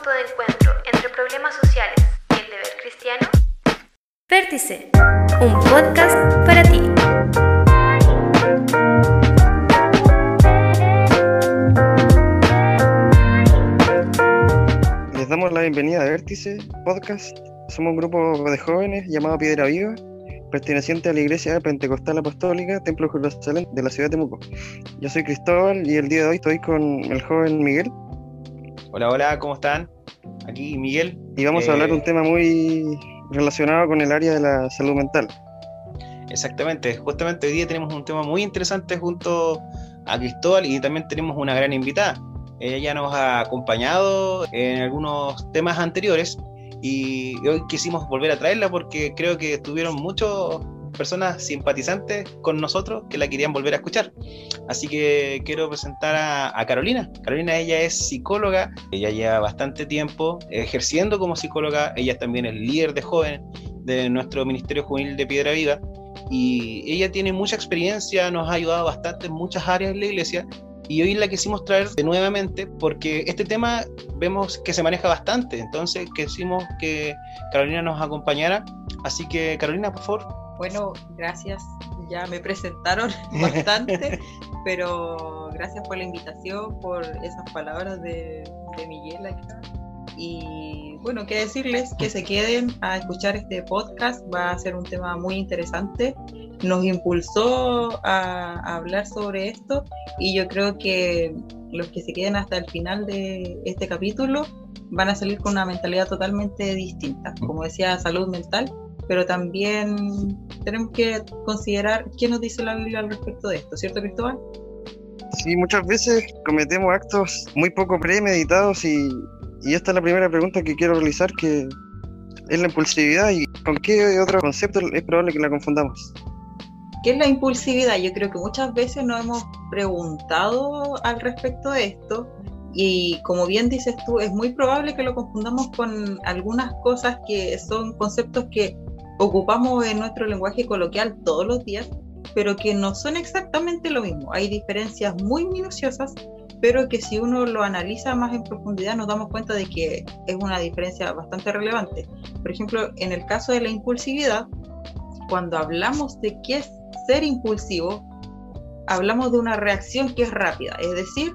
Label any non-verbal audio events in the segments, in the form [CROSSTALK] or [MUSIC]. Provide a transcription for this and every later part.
punto de encuentro entre problemas sociales y el deber cristiano? Vértice, un podcast para ti. Les damos la bienvenida a Vértice Podcast. Somos un grupo de jóvenes llamado Piedra Viva, perteneciente a la Iglesia Pentecostal Apostólica Templo Jerusalén de la ciudad de Temuco. Yo soy Cristóbal y el día de hoy estoy con el joven Miguel. Hola, hola, ¿cómo están? Aquí Miguel. Y vamos a hablar de un Eh, tema muy relacionado con el área de la salud mental. Exactamente, justamente hoy día tenemos un tema muy interesante junto a Cristóbal y también tenemos una gran invitada. Ella ya nos ha acompañado en algunos temas anteriores y hoy quisimos volver a traerla porque creo que tuvieron muchas personas simpatizantes con nosotros que la querían volver a escuchar. Así que quiero presentar a, Carolina. Carolina, ella es psicóloga, ella lleva bastante tiempo ejerciendo como psicóloga, ella también es líder de jóvenes de nuestro Ministerio Juvenil de Piedra Viva y ella tiene mucha experiencia, nos ha ayudado bastante en muchas áreas de la iglesia y hoy la quisimos traer de nuevamente porque este tema vemos que se maneja bastante, entonces quisimos que Carolina nos acompañara. Así que Carolina, por favor. Bueno, gracias. Ya me presentaron [LAUGHS] bastante, [LAUGHS] pero gracias por la invitación, por esas palabras de, de Miguel acá. Y bueno, qué decirles que se queden a escuchar este podcast, va a ser un tema muy interesante. Nos impulsó a, a hablar sobre esto y yo creo que los que se queden hasta el final de este capítulo van a salir con una mentalidad totalmente distinta. Como decía, salud mental, pero también tenemos que considerar qué nos dice la Biblia al respecto de esto, ¿cierto, Cristóbal? Sí, muchas veces cometemos actos muy poco premeditados y, y esta es la primera pregunta que quiero realizar, que es la impulsividad y con qué otro concepto es probable que la confundamos. ¿Qué es la impulsividad? Yo creo que muchas veces nos hemos preguntado al respecto de esto y como bien dices tú, es muy probable que lo confundamos con algunas cosas que son conceptos que ocupamos en nuestro lenguaje coloquial todos los días, pero que no son exactamente lo mismo. Hay diferencias muy minuciosas, pero que si uno lo analiza más en profundidad nos damos cuenta de que es una diferencia bastante relevante. Por ejemplo, en el caso de la impulsividad, cuando hablamos de qué es ser impulsivo, hablamos de una reacción que es rápida, es decir,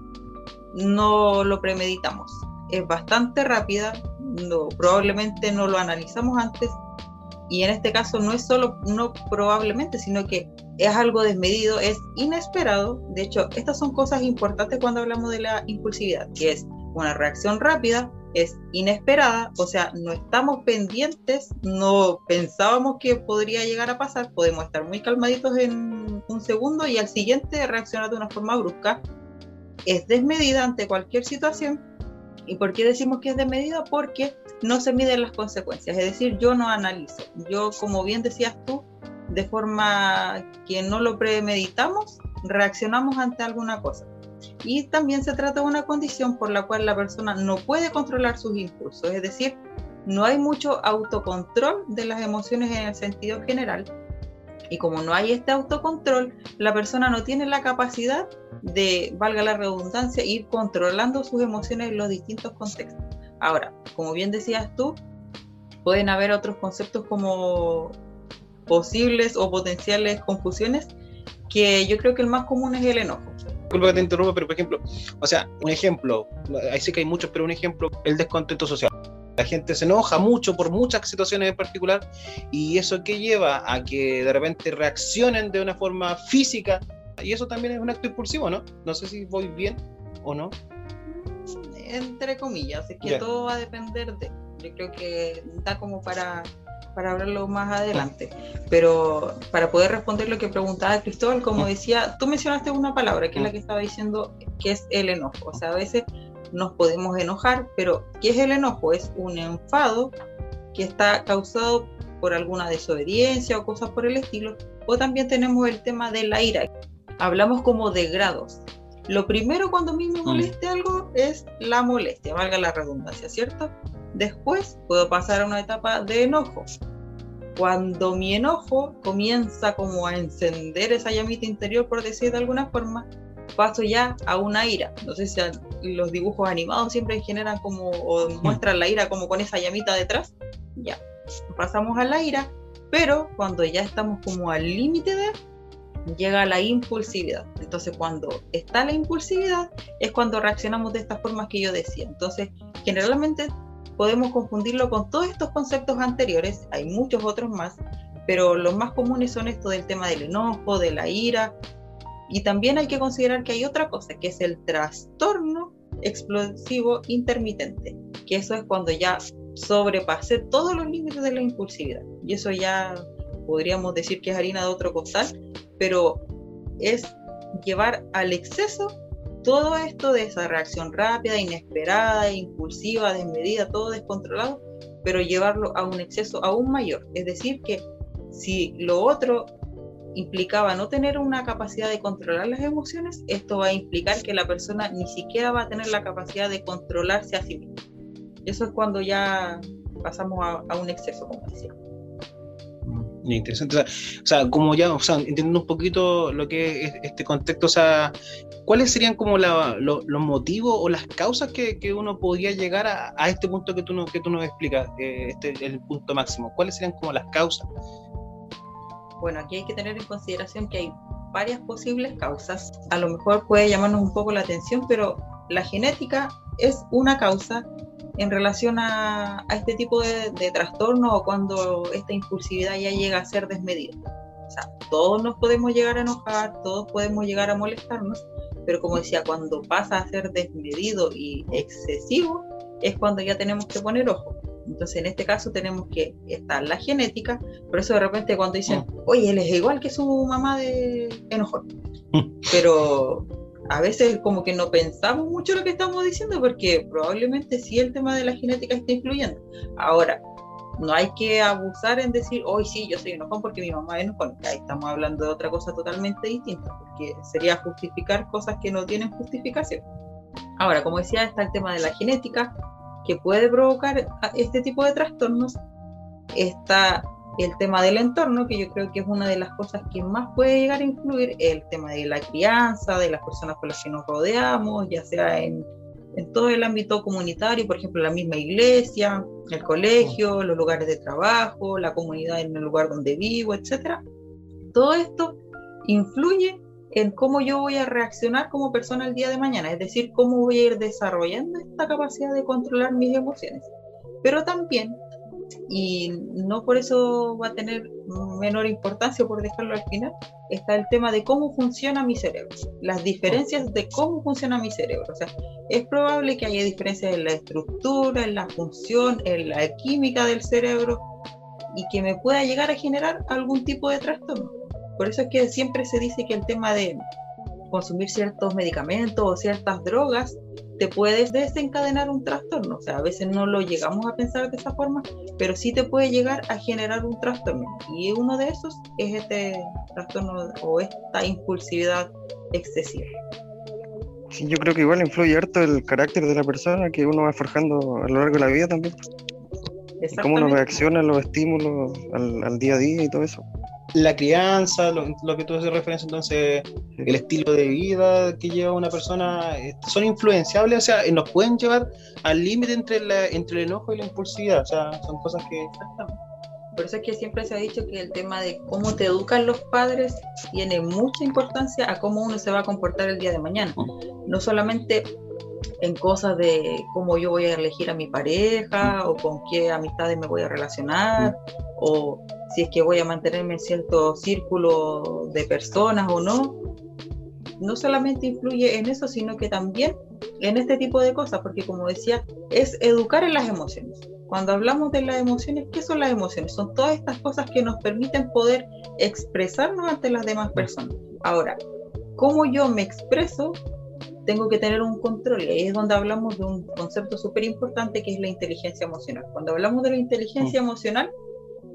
no lo premeditamos. Es bastante rápida, no, probablemente no lo analizamos antes y en este caso no es solo no probablemente, sino que es algo desmedido, es inesperado. De hecho, estas son cosas importantes cuando hablamos de la impulsividad, que es una reacción rápida, es inesperada, o sea, no estamos pendientes, no pensábamos que podría llegar a pasar, podemos estar muy calmaditos en un segundo y al siguiente reaccionar de una forma brusca. Es desmedida ante cualquier situación. ¿Y por qué decimos que es desmedida? Porque no se miden las consecuencias, es decir, yo no analizo. Yo, como bien decías tú, de forma que no lo premeditamos, reaccionamos ante alguna cosa. Y también se trata de una condición por la cual la persona no puede controlar sus impulsos, es decir, no hay mucho autocontrol de las emociones en el sentido general. Y como no hay este autocontrol, la persona no tiene la capacidad de, valga la redundancia, ir controlando sus emociones en los distintos contextos. Ahora, como bien decías tú, pueden haber otros conceptos como posibles o potenciales confusiones, que yo creo que el más común es el enojo. Disculpa que te interrumpa, pero por ejemplo, o sea, un ejemplo, ahí sí que hay muchos, pero un ejemplo, el descontento social. La gente se enoja mucho por muchas situaciones en particular y eso que lleva a que de repente reaccionen de una forma física y eso también es un acto impulsivo, ¿no? No sé si voy bien o no. Entre comillas, es que Ya. todo va a depender de. Yo creo que da como para, para hablarlo más adelante. Pero para poder responder lo que preguntaba Cristóbal, como decía, tú mencionaste una palabra que es la que estaba diciendo, que es el enojo. O sea, a veces nos podemos enojar, pero ¿qué es el enojo? Es un enfado que está causado por alguna desobediencia o cosas por el estilo. O también tenemos el tema de la ira. Hablamos como de grados. Lo primero cuando a mí me moleste algo es la molestia, valga la redundancia, ¿cierto? Después puedo pasar a una etapa de enojo. Cuando mi enojo comienza como a encender esa llamita interior, por decir de alguna forma, paso ya a una ira. No sé si los dibujos animados siempre generan como, o muestran la ira como con esa llamita detrás. Ya, pasamos a la ira, pero cuando ya estamos como al límite de, llega la impulsividad. Entonces, cuando está la impulsividad, es cuando reaccionamos de estas formas que yo decía. Entonces, generalmente podemos confundirlo con todos estos conceptos anteriores, hay muchos otros más, pero los más comunes son esto del tema del enojo, de la ira, y también hay que considerar que hay otra cosa, que es el trastorno explosivo intermitente, que eso es cuando ya sobrepasé todos los límites de la impulsividad. Y eso ya podríamos decir que es harina de otro costal, pero es llevar al exceso todo esto de esa reacción rápida, inesperada, impulsiva, desmedida, todo descontrolado, pero llevarlo a un exceso aún mayor. Es decir, que si lo otro implicaba no tener una capacidad de controlar las emociones, esto va a implicar que la persona ni siquiera va a tener la capacidad de controlarse a sí misma. Eso es cuando ya pasamos a, un exceso, como decía. Mm, interesante. O sea, como ya, o sea, entendiendo un poquito lo que es este contexto, o sea, ¿cuáles serían como los motivos o las causas que, uno podría llegar a, este punto que tú, no, que tú nos explicas, eh, este el punto máximo? ¿Cuáles serían como las causas? Bueno, aquí hay que tener en consideración que hay varias posibles causas. A lo mejor puede llamarnos un poco la atención, pero la genética es una causa en relación a, este tipo de, trastorno o cuando esta impulsividad ya llega a ser desmedida. O sea, todos nos podemos llegar a enojar, todos podemos llegar a molestarnos, pero como decía, cuando pasa a ser desmedido y excesivo, es cuando ya tenemos que poner ojo. Entonces, en este caso tenemos que estar la genética, por eso de repente cuando dicen, mm. oye, él es igual que su mamá de enojón, mm. pero a veces como que no pensamos mucho lo que estamos diciendo porque probablemente sí el tema de la genética está influyendo. Ahora, no hay que abusar en decir, hoy sí, yo soy enojón porque mi mamá es enojón. Ahí estamos hablando de otra cosa totalmente distinta, porque sería justificar cosas que no tienen justificación. Ahora, como decía, está el tema de la genética, que puede provocar este tipo de trastornos. Está el tema del entorno, que yo creo que es una de las cosas que más puede llegar a influir, el tema de la crianza, de las personas con las que nos rodeamos, ya sea en, en todo el ámbito comunitario, por ejemplo, la misma iglesia, el colegio, los lugares de trabajo, la comunidad en el lugar donde vivo, etcétera. Todo esto influye en cómo yo voy a reaccionar como persona el día de mañana, es decir, cómo voy a ir desarrollando esta capacidad de controlar mis emociones. Pero también, y no por eso va a tener menor importancia por dejarlo al final, está el tema de cómo funciona mi cerebro, las diferencias de cómo funciona mi cerebro. O sea, es probable que haya diferencias en la estructura, en la función, en la química del cerebro y que me pueda llegar a generar algún tipo de trastorno. Por eso es que siempre se dice que el tema de consumir ciertos medicamentos o ciertas drogas te puede desencadenar un trastorno. O sea, a veces no lo llegamos a pensar de esa forma, pero sí te puede llegar a generar un trastorno. Y uno de esos es este trastorno o esta impulsividad excesiva. Sí, yo creo que igual influye harto el carácter de la persona que uno va forjando a lo largo de la vida también. cómo uno reacciona a los estímulos al, al día a día y todo eso la crianza, lo, que tú haces referencia, entonces, el estilo de vida que lleva una persona, este, son influenciables, o sea, nos pueden llevar al límite entre, entre el enojo y la impulsividad, o sea, son cosas que... Por eso es que siempre se ha dicho que el tema de cómo te educan los padres tiene mucha importancia a cómo uno se va a comportar el día de mañana. No solamente en cosas de cómo yo voy a elegir a mi pareja o con qué amistades me voy a relacionar o si es que voy a mantenerme en cierto círculo de personas o no. No solamente influye en eso, sino que también en este tipo de cosas, porque como decía, es educar en las emociones. Cuando hablamos de las emociones, ¿qué son las emociones? Son todas estas cosas que nos permiten poder expresarnos ante las demás personas. Ahora, cómo yo me expreso tengo que tener un control. Y ahí es donde hablamos de un concepto súper importante que es la inteligencia emocional. Cuando hablamos de la inteligencia mm. emocional,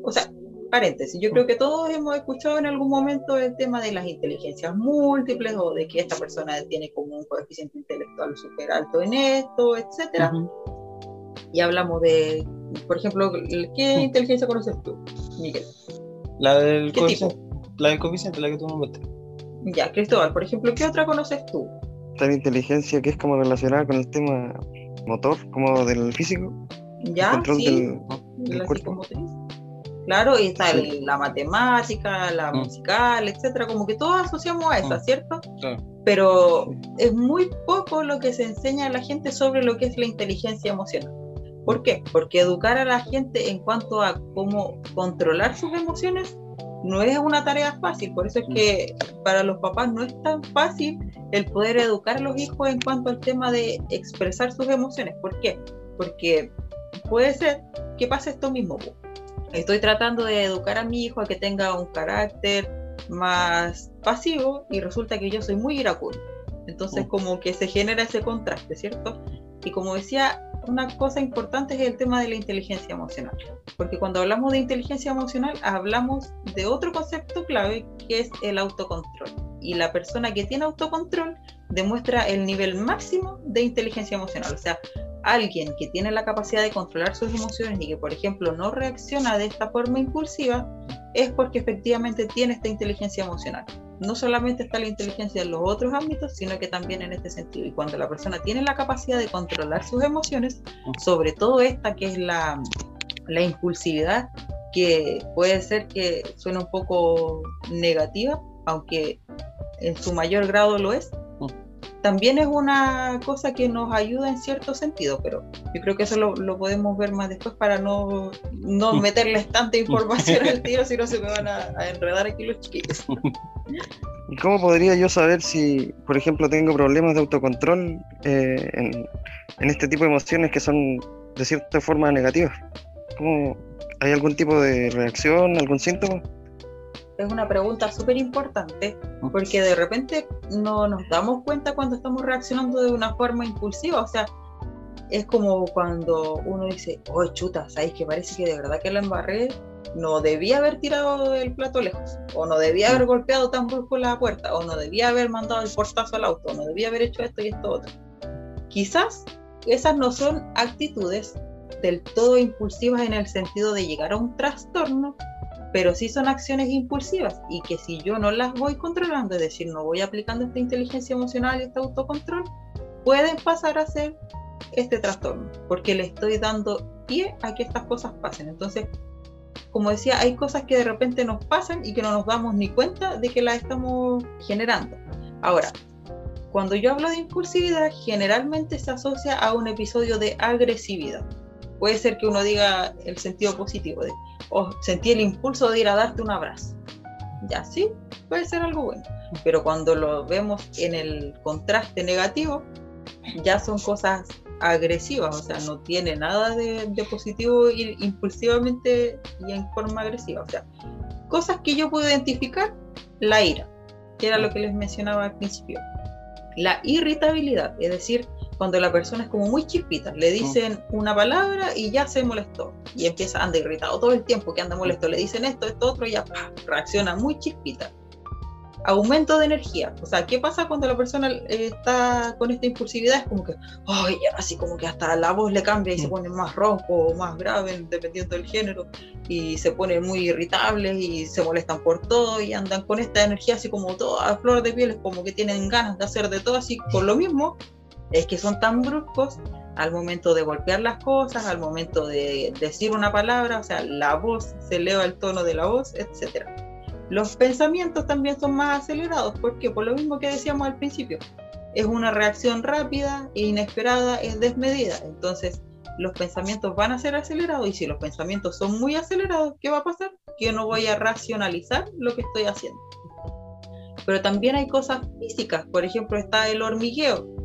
o sea, paréntesis, yo creo que todos hemos escuchado en algún momento el tema de las inteligencias múltiples o de que esta persona tiene como un coeficiente intelectual súper alto en esto, etcétera. Y hablamos de, por ejemplo, ¿qué inteligencia conoces tú, Miguel? La del, coeficiente, la del coeficiente, la que tú me Ya, Cristóbal, por ejemplo, ¿qué otra conoces tú? La inteligencia que es como relacionada con el tema motor, como del físico. Ya, control sí, del, del la cuerpo. psicomotriz. Claro, y está el- la matemática, la Mm. musical, etcétera, como que todos asociamos a esa, Mm. ¿cierto? Claro. Pero es muy poco lo que se enseña a la gente sobre lo que es la inteligencia emocional. ¿Por qué? Porque educar a la gente en cuanto a cómo controlar sus emociones no es una tarea fácil. Por eso es que para los papás no es tan fácil el poder educar a los hijos en cuanto al tema de expresar sus emociones. ¿Por qué? Porque puede ser que pase esto mismo. Estoy tratando de educar a mi hijo a que tenga un carácter más pasivo y resulta que yo soy muy iracundo. Entonces Mm. como que se genera ese contraste, ¿cierto? Y como decía, una cosa importante es el tema de la inteligencia emocional. Porque cuando hablamos de inteligencia emocional hablamos de otro concepto clave que es el autocontrol. Y la persona que tiene autocontrol demuestra el nivel máximo de inteligencia emocional. O sea, alguien que tiene la capacidad de controlar sus emociones y que, por ejemplo, no reacciona de esta forma impulsiva, es porque efectivamente tiene esta inteligencia emocional. No solamente está la inteligencia en los otros ámbitos, sino que también en este sentido. Y cuando la persona tiene la capacidad de controlar sus emociones, sobre todo esta que es la, la impulsividad, que puede ser que suene un poco negativa, aunque en su mayor grado lo es, también es una cosa que nos ayuda en cierto sentido, pero yo creo que eso lo, lo podemos ver más después para no, no meterles tanta información al tiro, si no se me van a, a enredar aquí los chiquillos. [LAUGHS] ¿Y cómo podría yo saber si, por ejemplo, tengo problemas de autocontrol eh, en, en este tipo de emociones que son de cierta forma negativas? ¿Cómo, ¿Hay algún tipo de reacción, algún síntoma? Es una pregunta súper importante porque de repente no nos damos cuenta cuando estamos reaccionando de una forma impulsiva, o sea, es como cuando uno dice, oh chuta, ¿sabes que parece que de verdad que la embarré? No debía haber tirado el plato lejos, o no debía haber golpeado tan brusco la puerta, o no debía haber mandado el portazo al auto, o no debía haber hecho esto y esto otro. Quizás esas no son actitudes del todo impulsivas en el sentido de llegar a un trastorno, pero sí son acciones impulsivas y que si yo no las voy controlando, es decir, no voy aplicando esta inteligencia emocional y este autocontrol, pueden pasar a ser este trastorno, porque le estoy dando pie a que estas cosas pasen. Entonces, como decía, hay cosas que de repente nos pasan y que no nos damos ni cuenta de que las estamos generando. Ahora, cuando yo hablo de impulsividad, generalmente se asocia a un episodio de agresividad. Puede ser que uno diga el sentido positivo de, sentí el impulso de ir a darte un abrazo. Ya sí, puede ser algo bueno. Pero cuando lo vemos en el contraste negativo, ya son cosas agresivas, o sea, no tiene nada de, de positivo ir impulsivamente y en forma agresiva. O sea, cosas que yo puedo identificar, la ira, que era lo que les mencionaba al principio. La irritabilidad, es decir, cuando la persona es como muy chispita, le dicen una palabra y ya se molestó y empieza, anda irritado todo el tiempo que anda molesto, le dicen esto, esto, otro y ya ¡pah! reacciona muy chispita. Aumento de energía, o sea, ¿qué pasa cuando la persona eh, está con esta impulsividad? Es como que, ay, así como que hasta la voz le cambia y se pone más ronco o más grave, dependiendo del género, y se pone muy irritables y se molestan por todo y andan con esta energía así como toda a flor de piel, es como que tienen ganas de hacer de todo así por lo mismo, es que son tan bruscos al momento de golpear las cosas, al momento de decir una palabra, o sea, la voz se eleva el tono de la voz, etc. Los pensamientos también son más acelerados, porque por lo mismo que decíamos al principio, es una reacción rápida e inesperada, es desmedida, entonces los pensamientos van a ser acelerados y si los pensamientos son muy acelerados, ¿qué va a pasar? Que no voy a racionalizar lo que estoy haciendo. Pero también hay cosas físicas, por ejemplo está el hormigueo,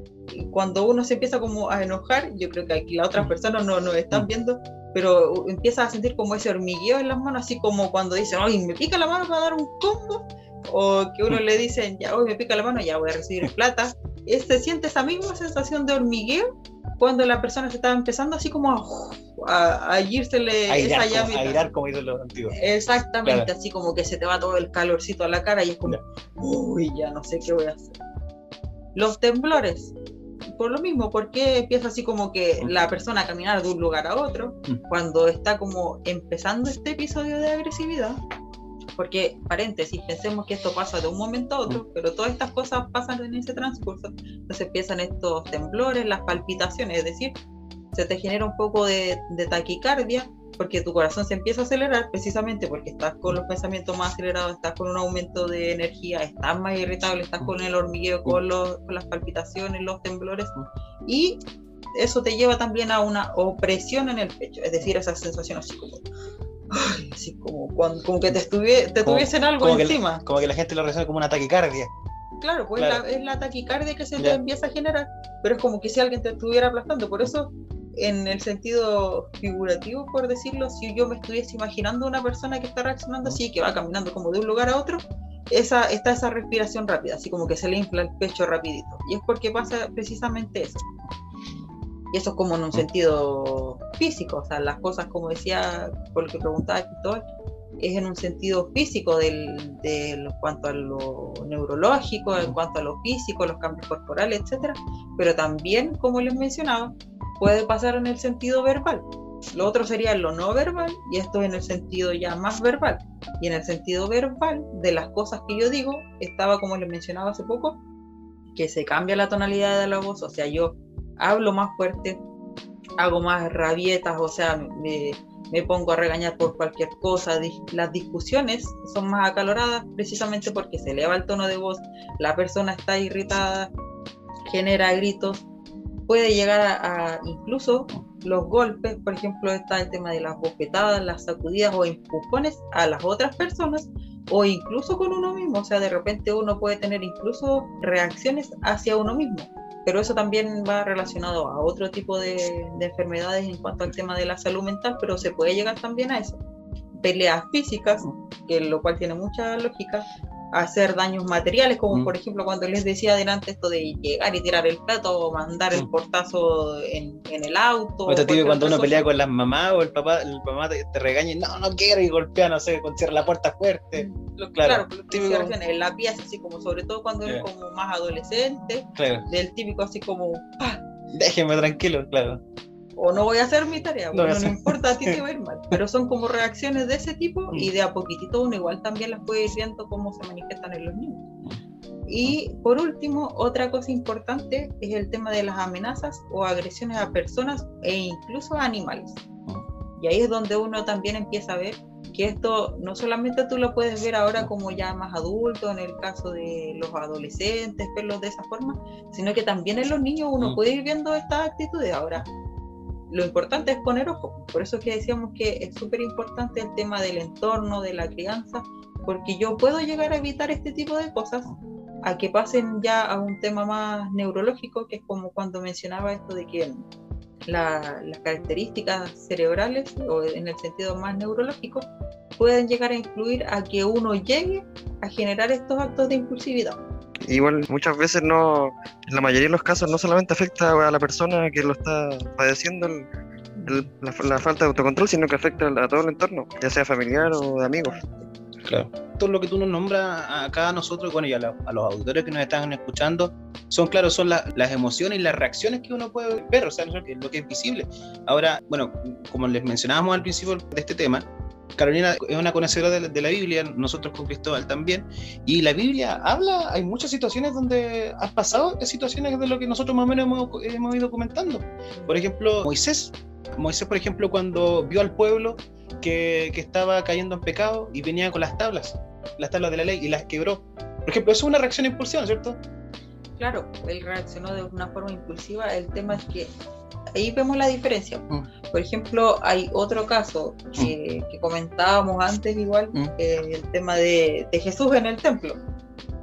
cuando uno se empieza como a enojar, yo creo que aquí las otras personas no nos están viendo, pero empieza a sentir como ese hormigueo en las manos, así como cuando dicen, ay, me pica la mano para dar un combo, o que uno le dicen, ya, hoy me pica la mano, ya voy a recibir [LAUGHS] plata. Se siente esa misma sensación de hormigueo cuando la persona se está empezando así como a, a, a irsele esa llave. airar, como dicen los antiguos. Exactamente, Claro. así como que se te va todo el calorcito a la cara y es como, uy, ya no sé qué voy a hacer. Los temblores, por lo mismo, porque empieza así como que la persona a caminar de un lugar a otro, cuando está como empezando este episodio de agresividad, porque, paréntesis, pensemos que esto pasa de un momento a otro, pero todas estas cosas pasan en ese transcurso. Entonces empiezan estos temblores, las palpitaciones, es decir, se te genera un poco de, taquicardia porque tu corazón se empieza a acelerar precisamente porque estás con los pensamientos más acelerados, estás con un aumento de energía, estás más irritable, estás con el hormigueo, con, con las palpitaciones, los temblores y eso te lleva también a una opresión en el pecho, es decir, esa sensación así como así como, como que te, te tuviesen algo encima. como que la gente lo resuelve como una taquicardia. Claro, pues es la taquicardia que se te empieza a generar, pero es como que si alguien te estuviera aplastando. Por eso, en el sentido figurativo, por decirlo, si yo me estuviese imaginando una persona que está reaccionando así, que va caminando como de un lugar a otro, esa, está esa respiración rápida, así como que se le infla el pecho rapidito. Y es porque pasa precisamente eso. Y eso es como en un sentido físico, o sea, las cosas, como decía, por lo que preguntaba Cristóbal, es en un sentido físico del, de cuanto a lo neurológico, en cuanto a lo físico, los cambios corporales, etcétera, pero también, como les mencionaba, puede pasar en el sentido verbal. Lo otro sería lo no verbal y esto en el sentido ya más verbal. Y en el sentido verbal de las cosas que yo digo, estaba como les mencionaba hace poco, que se cambia la tonalidad de la voz, o sea, yo hablo más fuerte, hago más rabietas, o sea, me, pongo a regañar por cualquier cosa. Las discusiones son más acaloradas precisamente porque se eleva el tono de voz, la persona está irritada, genera gritos, puede llegar a, incluso los golpes, por ejemplo, está el tema de las bofetadas, las sacudidas o empujones a las otras personas o incluso con uno mismo, o sea, de repente uno puede tener incluso reacciones hacia uno mismo pero eso también va relacionado a otro tipo de, enfermedades en cuanto al tema de la salud mental, pero se puede llegar también a eso. Peleas físicas, que lo cual tiene mucha lógica, hacer daños materiales, como mm. por ejemplo cuando les decía adelante esto de llegar y tirar el plato o mandar el mm. portazo en, el auto. O te cuando uno pelea con las mamás o el papá, el papá te, regaña y no, no quiero y golpea, no sé, cierra la puerta fuerte. Lo, claro, claro típico... en la pieza, así como sobre todo cuando eres como más adolescente, del típico así como... ¡pah! Déjeme tranquilo, claro o no voy a hacer mi tarea, no, no, importa, a ti te va a ir mal. Pero son como [LAUGHS] reacciones de ese tipo y de a poquitito uno igual también las puede ir viendo cómo se manifiestan en los niños. Y por último, otra cosa importante es el tema de las amenazas o agresiones a personas e incluso a animales. Y ahí es donde uno también empieza a ver que esto no solamente tú lo puedes ver ahora como ya más adulto, en el caso de los adolescentes, verlos de esa forma, sino que también en los niños uno puede ir viendo estas actitudes. Ahora, lo importante es poner ojo. Por eso es que decíamos que es súper importante el tema del entorno, de la crianza, porque yo puedo llegar a evitar este tipo de cosas a que pasen ya a un tema más neurológico, que es como cuando mencionaba esto de que las características cerebrales, o en el sentido más neurológico, pueden llegar a influir a que uno llegue a generar estos actos de impulsividad. Igual muchas veces no, en la mayoría de los casos no solamente afecta a la persona que lo está padeciendo la, falta de autocontrol, sino que afecta a todo el entorno, ya sea familiar o de amigos. Claro. Todo lo que tú nos nombras acá a nosotros, bueno, y a, los auditores que nos están escuchando, son, claro, son las emociones y las reacciones que uno puede ver, o sea, lo que es visible. Ahora, bueno, como les mencionábamos al principio de este tema, Carolina es una conocedora de, la Biblia, nosotros con Cristóbal también, y la Biblia habla, hay muchas situaciones donde has pasado situaciones de lo que nosotros más o menos hemos, ido comentando. Por ejemplo, Moisés. Moisés, por ejemplo, cuando vio al pueblo que, que estaba cayendo en pecado y venía con las tablas, las tablas de la ley, y las quebró. Por ejemplo, eso es una reacción impulsiva, ¿cierto? Claro, él reaccionó de una forma impulsiva. El tema es que ahí vemos la diferencia. Mm. Por ejemplo, hay otro caso que, mm. comentábamos antes igual, mm. el tema de, Jesús en el templo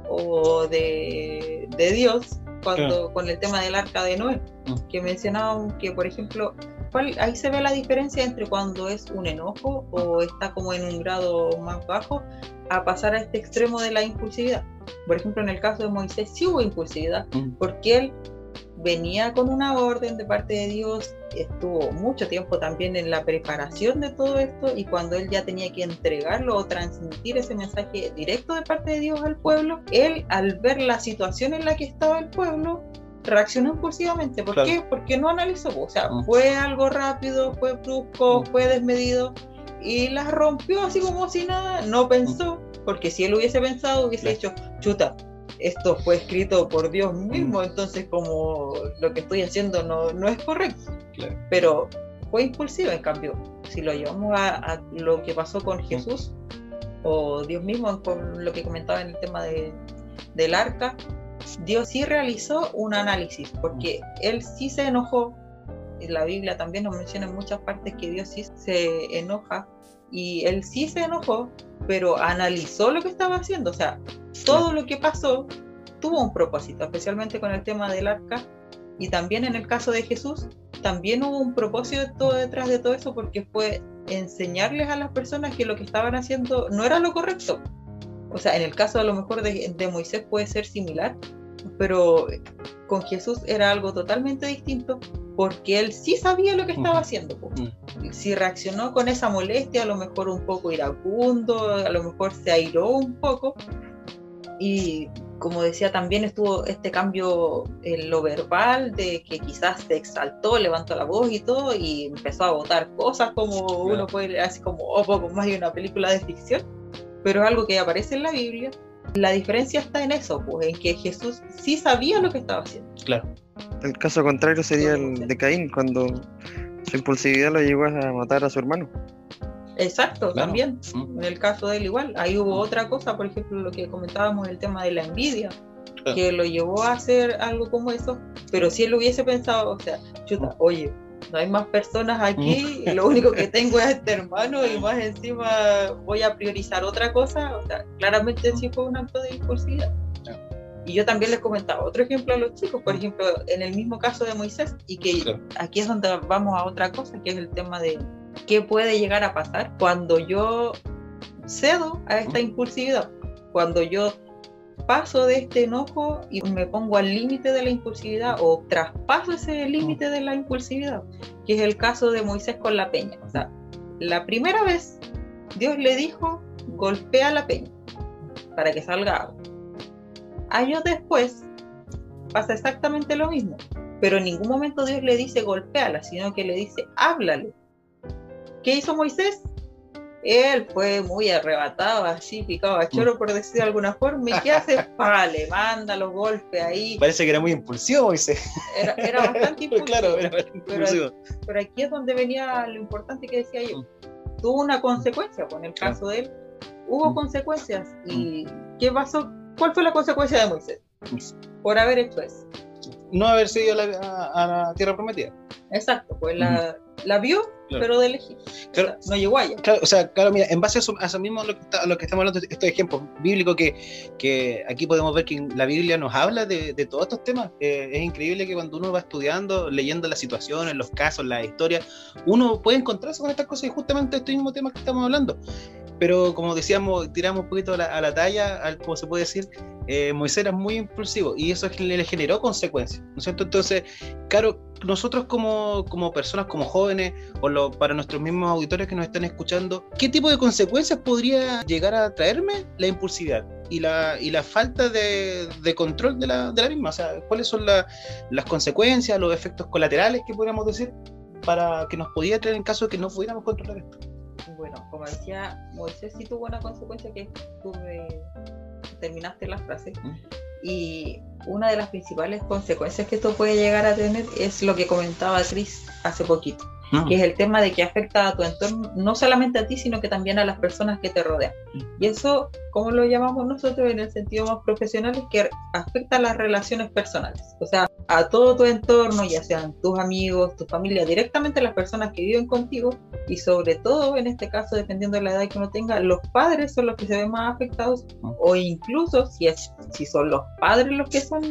o de, Dios cuando con el tema del arca de Noé, que mencionábamos que, por ejemplo, ahí se ve la diferencia entre cuando es un enojo o está como en un grado más bajo a pasar a este extremo de la impulsividad. Por ejemplo, en el caso de Moisés sí hubo impulsividad, porque él venía con una orden de parte de Dios, estuvo mucho tiempo también en la preparación de todo esto y cuando él ya tenía que entregarlo o transmitir ese mensaje directo de parte de Dios al pueblo, él al ver la situación en la que estaba el pueblo, reaccionó impulsivamente. ¿Por qué? Porque no analizó. O sea, ah. fue algo rápido, fue brusco, mm. fue desmedido y las rompió así como si nada, no pensó porque si él hubiese pensado, hubiese dicho, chuta, esto fue escrito por Dios mismo, Mm. entonces como lo que estoy haciendo no, no es correcto. Claro. Pero fue impulsivo, en cambio, si lo llevamos a, a lo que pasó con Mm. Jesús, o Dios mismo, con lo que comentaba en el tema de, del arca, Dios sí realizó un análisis, porque Él sí se enojó. En la Biblia también nos menciona en muchas partes que Dios sí se enoja, y Él sí se enojó, pero analizó lo que estaba haciendo. O sea, todo lo que pasó tuvo un propósito, especialmente con el tema del arca, y también en el caso de Jesús, también hubo un propósito detrás de todo eso, porque fue enseñarles a las personas que lo que estaban haciendo no era lo correcto. O sea, en el caso a lo mejor de, de Moisés puede ser similar, pero con Jesús era algo totalmente distinto porque él sí sabía lo que estaba haciendo. Mm. Si reaccionó con esa molestia, a lo mejor un poco iracundo, a lo mejor se airó un poco. Y como decía, también estuvo este cambio en lo verbal, de que quizás se exaltó, levantó la voz y todo, y empezó a votar cosas como uno puede leer así como, oh, poco más de una película de ficción, pero es algo que aparece en la Biblia. La diferencia está en eso, pues en que Jesús sí sabía lo que estaba haciendo. Claro. El caso contrario sería el de Caín, cuando su impulsividad lo llevó a matar a su hermano. Exacto, Claro. también. Mm. En el caso de él igual, ahí hubo otra cosa, por ejemplo, lo que comentábamos, el tema de la envidia, Claro. que lo llevó a hacer algo como eso, pero si él hubiese pensado, o sea, chuta, oye, no hay más personas aquí, lo único que [LAUGHS] tengo es este hermano y más encima voy a priorizar otra cosa, o sea, claramente sí fue un acto de impulsividad. Y yo también les comentaba otro ejemplo a los chicos, por ejemplo, en el mismo caso de Moisés, y que aquí es donde vamos a otra cosa, que es el tema de qué puede llegar a pasar cuando yo cedo a esta impulsividad, cuando yo paso de este enojo y me pongo al límite de la impulsividad o traspaso ese límite de la impulsividad, que es el caso de Moisés con la peña. O sea, la primera vez Dios le dijo, golpea la peña para que salga agua. Años después pasa exactamente lo mismo, pero en ningún momento Dios le dice golpéala, sino que le dice háblale. ¿Qué hizo Moisés? Él fue muy arrebatado, así, picado a choro, por decir de alguna forma. ¿Y qué hace? [LAUGHS] Pa, le manda los golpes ahí. Parece que era muy impulsivo, Moisés. Era, era bastante impulsivo. [LAUGHS] claro, era impulsivo. Pero aquí es donde venía lo importante que decía yo. Tuvo una consecuencia, pues en el caso de él, hubo Mm. consecuencias. ¿Y qué pasó? ¿Cuál fue la consecuencia de Moisés? Por haber hecho eso. No haber sido a la, a- a la tierra prometida. Exacto, pues la, la vio, Claro. pero de. Claro. no llegó allá. Claro, o sea, claro, mira, en base a eso, a eso mismo lo que, está- lo que estamos hablando, estos ejemplos bíblicos que, que aquí podemos ver que la Biblia nos habla de, de todos estos temas. Eh, es increíble que cuando uno va estudiando, leyendo las situaciones, los casos, las historias, uno puede encontrarse con estas cosas y justamente este mismo tema que estamos hablando. Pero como decíamos, tiramos un poquito a la, talla, al, como se puede decir, eh, Moisés era muy impulsivo y eso le generó consecuencias, ¿no es cierto? Entonces, claro, nosotros como, como personas, como jóvenes, o lo- para nuestros mismos auditores que nos están escuchando, ¿qué tipo de consecuencias podría llegar a traerme la impulsividad y la, y la falta de, control de la, de la misma? O sea, ¿cuáles son la- las consecuencias, los efectos colaterales que podríamos decir para que nos podía traer en caso de que no pudiéramos controlar esto? Bueno, como decía, Moisés sí tuvo una consecuencia que tú me terminaste la frase. Y una de las principales consecuencias que esto puede llegar a tener es lo que comentaba Chris hace poquito, que es el tema de que afecta a tu entorno, no solamente a ti, sino que también a las personas que te rodean. Y eso, ¿cómo lo llamamos nosotros en el sentido más profesional? Es que afecta a las relaciones personales. O sea, a todo tu entorno, ya sean tus amigos, tu familia, directamente a las personas que viven contigo y sobre todo en este caso, dependiendo de la edad que uno tenga, los padres son los que se ven más afectados o incluso si, es, si son los padres los que son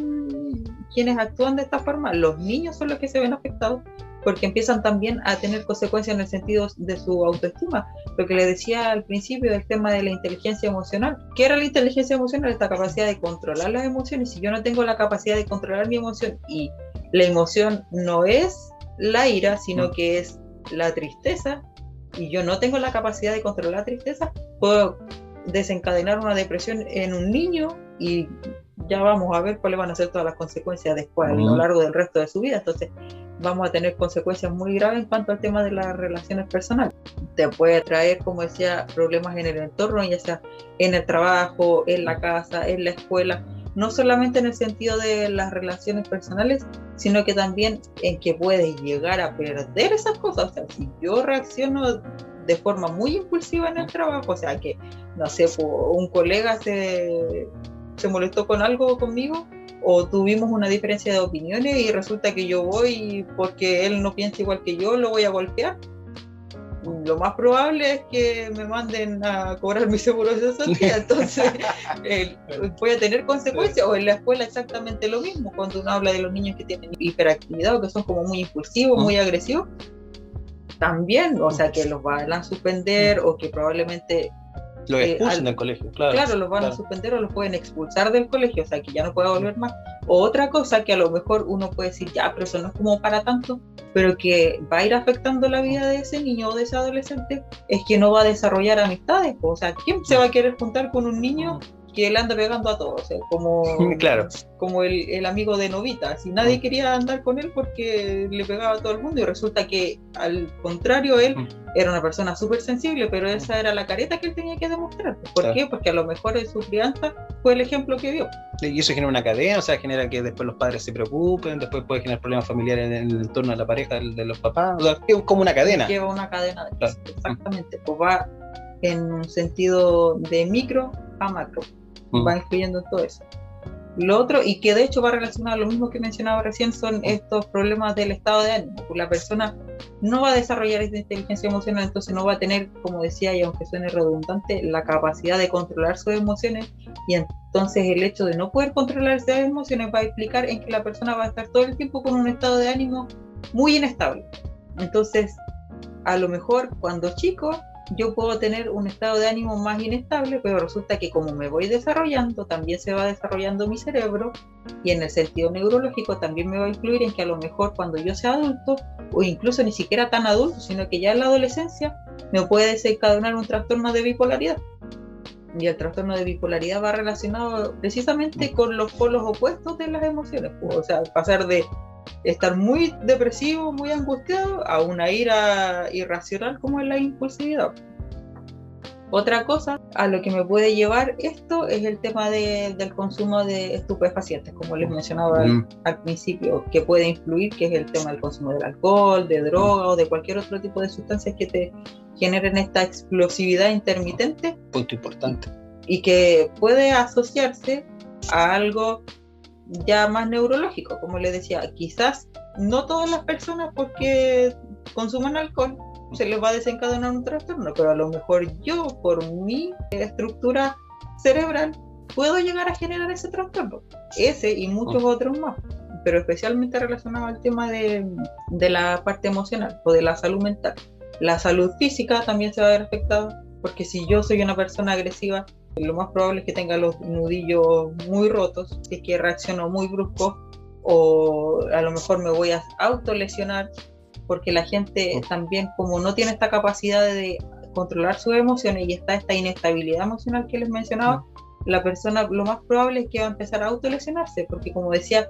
quienes actúan de esta forma, los niños son los que se ven afectados porque empiezan también a tener consecuencias en el sentido de su autoestima. Lo que le decía al principio del tema de la inteligencia emocional. ¿Qué era la inteligencia emocional? Esta capacidad de controlar las emociones. Si yo no tengo la capacidad de controlar mi emoción y la emoción no es la ira, sino que es la tristeza, y yo no tengo la capacidad de controlar la tristeza, puedo desencadenar una depresión en un niño y ya vamos a ver cuáles van a ser todas las consecuencias después a lo largo del resto de su vida. Entonces, vamos a tener consecuencias muy graves en cuanto al tema de las relaciones personales. Te puede traer, como decía, problemas en el entorno, ya sea en el trabajo, en la casa, en la escuela, no solamente en el sentido de las relaciones personales, sino que también en que puedes llegar a perder esas cosas. O sea, si yo reacciono de forma muy impulsiva en el trabajo, o sea, que, no sé, un colega se, se molestó con algo conmigo, o tuvimos una diferencia de opiniones y resulta que yo voy porque él no piensa igual que yo, lo voy a golpear. Lo más probable es que me manden a cobrar mi seguro de sociedad, [LAUGHS] entonces eh, voy a tener consecuencias. O en la escuela exactamente lo mismo, cuando uno habla de los niños que tienen hiperactividad o que son como muy impulsivos, muy agresivos, también, o sea, que los van a suspender o que probablemente lo eh, expulsan del colegio, claro. Claro, los van a suspender o los pueden expulsar del colegio, o sea, que ya no pueda volver más. otra cosa que a lo mejor uno puede decir, ya, pero eso no es como para tanto, pero que va a ir afectando la vida de ese niño o de ese adolescente, es que no va a desarrollar amistades. O sea, ¿quién se va a querer juntar con un niño que él anda pegando a todos, como, [LAUGHS] claro. como el, el, amigo de Novita. Si nadie mm. quería andar con él porque le pegaba a todo el mundo y resulta que al contrario él mm. era una persona súper sensible, pero esa era la careta que él tenía que demostrar. ¿Por qué? Porque a lo mejor en su crianza fue el ejemplo que vio. Y eso genera una cadena, o sea, genera que después los padres se preocupen, después puede generar problemas familiares en el entorno de la pareja de, los papás, o sea, es como una cadena. Lleva una cadena, de exactamente, pues va en un sentido de micro a macro va influyendo en todo eso. Lo otro, y que de hecho va relacionado a lo mismo que mencionaba recién, son estos problemas del estado de ánimo. La persona no va a desarrollar esta inteligencia emocional, entonces no va a tener, como decía, y aunque suene redundante, la capacidad de controlar sus emociones. Y entonces el hecho de no poder controlar esas emociones va a implicar en que la persona va a estar todo el tiempo con un estado de ánimo muy inestable. Entonces, a lo mejor cuando chico yo puedo tener un estado de ánimo más inestable, pero resulta que como me voy desarrollando, también se va desarrollando mi cerebro y en el sentido neurológico también me va a incluir en que a lo mejor cuando yo sea adulto, o incluso ni siquiera tan adulto, sino que ya en la adolescencia, me puede desencadenar un trastorno de bipolaridad. Y el trastorno de bipolaridad va relacionado precisamente con los polos opuestos de las emociones. O sea, pasar de estar muy depresivo, muy angustiado, a una ira irracional como es la impulsividad. Otra cosa a lo que me puede llevar esto es el tema del consumo de estupefacientes, como les mencionaba mm. al, principio, que puede influir, que es el tema del consumo del alcohol, de droga o de cualquier otro tipo de sustancias que te generen esta explosividad intermitente. Punto importante. Y que puede asociarse a algo ya más neurológico, como le decía, quizás no todas las personas porque consuman alcohol se les va a desencadenar un trastorno, pero a lo mejor yo por mi estructura cerebral puedo llegar a generar ese trastorno, ese y muchos otros más, pero especialmente relacionado al tema de, de la parte emocional o de la salud mental. La salud física también se va a ver afectada, porque si yo soy una persona agresiva, lo más probable es que tenga los nudillos muy rotos, si es que reacciono muy brusco, o a lo mejor me voy a autolesionar, porque la gente también, como no tiene esta capacidad de controlar sus emociones y está esta inestabilidad emocional que les mencionaba, la persona lo más probable es que va a empezar a autolesionarse, porque como decía,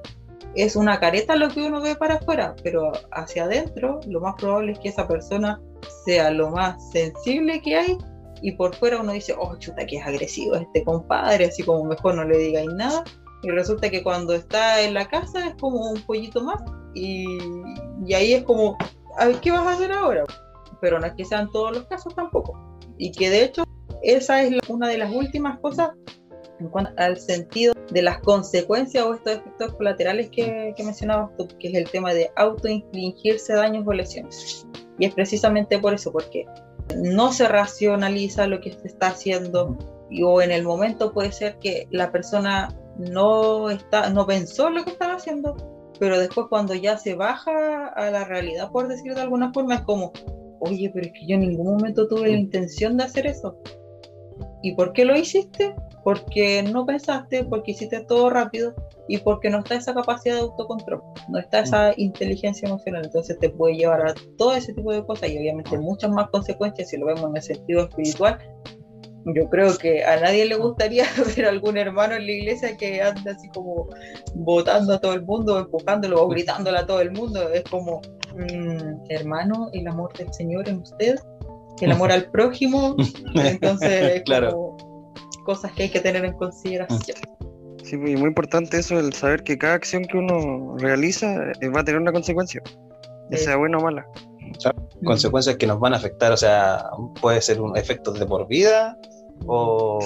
es una careta lo que uno ve para afuera, pero hacia adentro lo más probable es que esa persona sea lo más sensible que hay y por fuera uno dice, oh, chuta, que es agresivo este compadre, así como mejor no le digáis nada. Y resulta que cuando está en la casa es como un pollito más y, y ahí es como, a ver, ¿qué vas a hacer ahora? Pero no es que sean todos los casos tampoco. Y que de hecho esa es una de las últimas cosas en cuanto al sentido de las consecuencias o estos efectos colaterales que, que mencionabas tú, que es el tema de autoinfligirse daños o lesiones. Y es precisamente por eso, porque no se racionaliza lo que se está haciendo y, o en el momento puede ser que la persona no está no pensó lo que estaba haciendo pero después cuando ya se baja a la realidad por decir de alguna forma es como oye pero es que yo en ningún momento tuve la intención de hacer eso ¿y por qué lo hiciste? porque no pensaste, porque hiciste todo rápido y porque no está esa capacidad de autocontrol, no está esa mm. inteligencia emocional, entonces te puede llevar a todo ese tipo de cosas y obviamente muchas más consecuencias si lo vemos en el sentido espiritual Yo creo que a nadie le gustaría [LAUGHS] ver algún hermano en la iglesia que anda así como votando a todo el mundo, empujándolo o gritándole a todo el mundo. Es como, mm, hermano, el amor del Señor en usted, el amor al prójimo. [LAUGHS] Entonces, claro. cosas que hay que tener en consideración. Sí, muy, muy importante eso, el saber que cada acción que uno realiza eh, va a tener una consecuencia, ya sea buena o mala. consecuencias que nos van a afectar, o sea, puede ser un efecto de por vida o,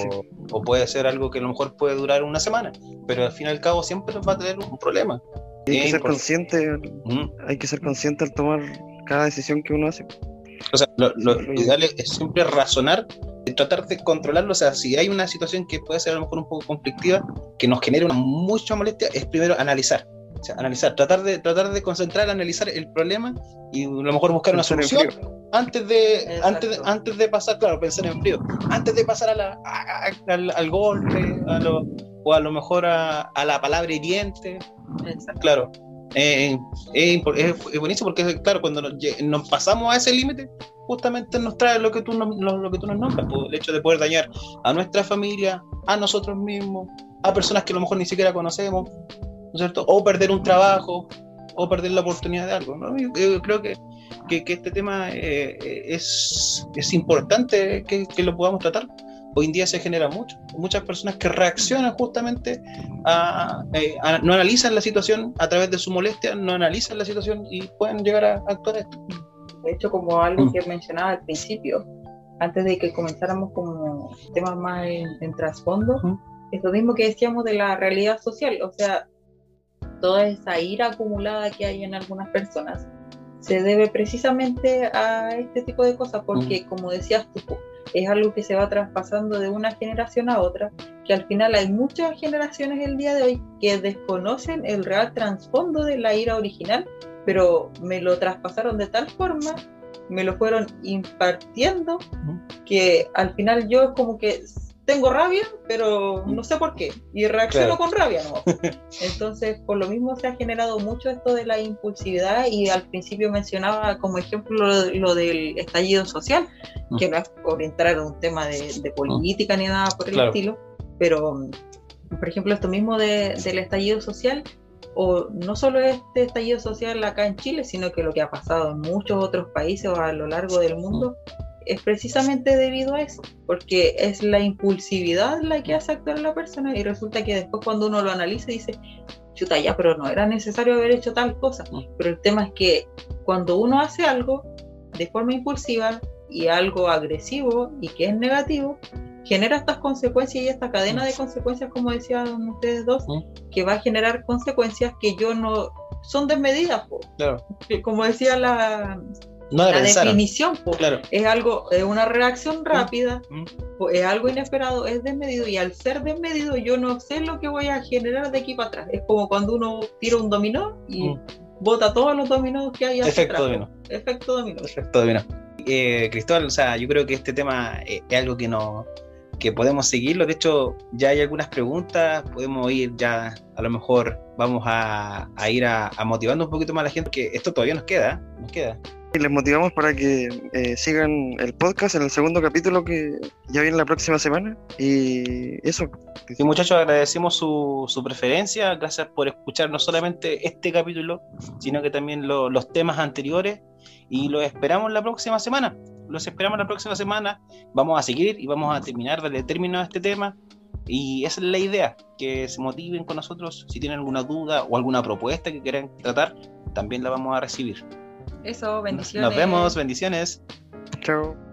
puede ser algo que a lo mejor puede durar una semana, pero al fin y al cabo siempre va a tener un problema. hay que ser consciente, hay que ser consciente al tomar cada decisión que uno hace. O sea, lo, ideal es siempre razonar y tratar de controlarlo. O sea, si hay una situación que puede ser a lo mejor un poco conflictiva, que nos genere una mucha molestia, es primero analizar. O sea, analizar, tratar de, tratar de concentrar, analizar el problema y a lo mejor buscar una solución antes de, antes de, antes de pasar, claro, pensar en frío, antes de pasar a la, al, golpe, a lo, o a lo mejor a, a la palabra hiriente. Claro, eh, es, buenísimo porque, claro, cuando nos, pasamos a ese límite, justamente nos trae lo que tú, nos, lo, que tú nos nombras, pues, el hecho de poder dañar a nuestra familia, a nosotros mismos, a personas que a lo mejor ni siquiera conocemos, ¿no es cierto? O perder un trabajo, o perder la oportunidad de algo, ¿no? Yo, creo que, que, este tema eh, es, es importante que, lo podamos tratar hoy en día se genera mucho. Muchas personas que reaccionan justamente eh, a, no analizan la situación a través de su molestia, no analizan la situación y pueden llegar a, actuar esto. De hecho, como algo mm. que mencionaba al principio, antes de que comenzáramos como temas más en, trasfondo, mm. es lo mismo que decíamos de la realidad social, o sea, toda esa ira acumulada que hay en algunas personas se debe precisamente a este tipo de cosas, porque mm. como decías tú, es algo que se va traspasando de una generación a otra, que al final hay muchas generaciones el día de hoy que desconocen el real trasfondo de la ira original, pero me lo traspasaron de tal forma, me lo fueron impartiendo, que al final yo como que tengo rabia, pero no sé por qué, y reacciono con rabia, ¿no? [LAUGHS] Entonces, por lo mismo se ha generado mucho esto de la impulsividad y al principio mencionaba como ejemplo lo, del estallido social, que no es por entrar en un tema de, política ni nada por el estilo, pero, por ejemplo, esto mismo del estallido social, o no solo este estallido social acá en Chile, sino que lo que ha pasado en muchos otros países o a lo largo del mundo, es precisamente debido a eso, porque es la impulsividad la que hace actuar a la persona y resulta que después cuando uno lo analiza dice, chuta, ya, pero no era necesario haber hecho tal cosa. Pero el tema es que cuando uno hace algo de forma impulsiva y algo agresivo y que es negativo, genera estas consecuencias y esta cadena de consecuencias, como decían ustedes dos, que va a generar consecuencias que yo no son desmedidas. Como decía la, la definición es algo, es una reacción rápida, es algo inesperado, es desmedido y al ser desmedido yo no sé lo que voy a generar de aquí para atrás. Es como cuando uno tira un dominó y bota todos los dominados que hay. Efecto dominó. Efecto dominó. Efecto dominó. Eh, Cristóbal, o sea, yo creo que este tema es algo que no que podemos seguirlo. De hecho, ya hay algunas preguntas, podemos ir ya, a lo mejor vamos a, ir a, motivando un poquito más a la gente, porque esto todavía nos queda, nos queda. Y les motivamos para que eh, sigan el podcast en el segundo capítulo que ya viene la próxima semana. Y eso. Sí, muchachos, agradecemos su, su preferencia. Gracias por escuchar no solamente este capítulo, sino que también los temas anteriores. Y los esperamos la próxima semana. Los esperamos la próxima semana. Vamos a seguir y vamos a terminar, darle término a este tema. Y esa es la idea, que se motiven con nosotros. Si tienen alguna duda o alguna propuesta que quieran tratar, también la vamos a recibir. Eso, bendiciones. Nos vemos, bendiciones. Chao.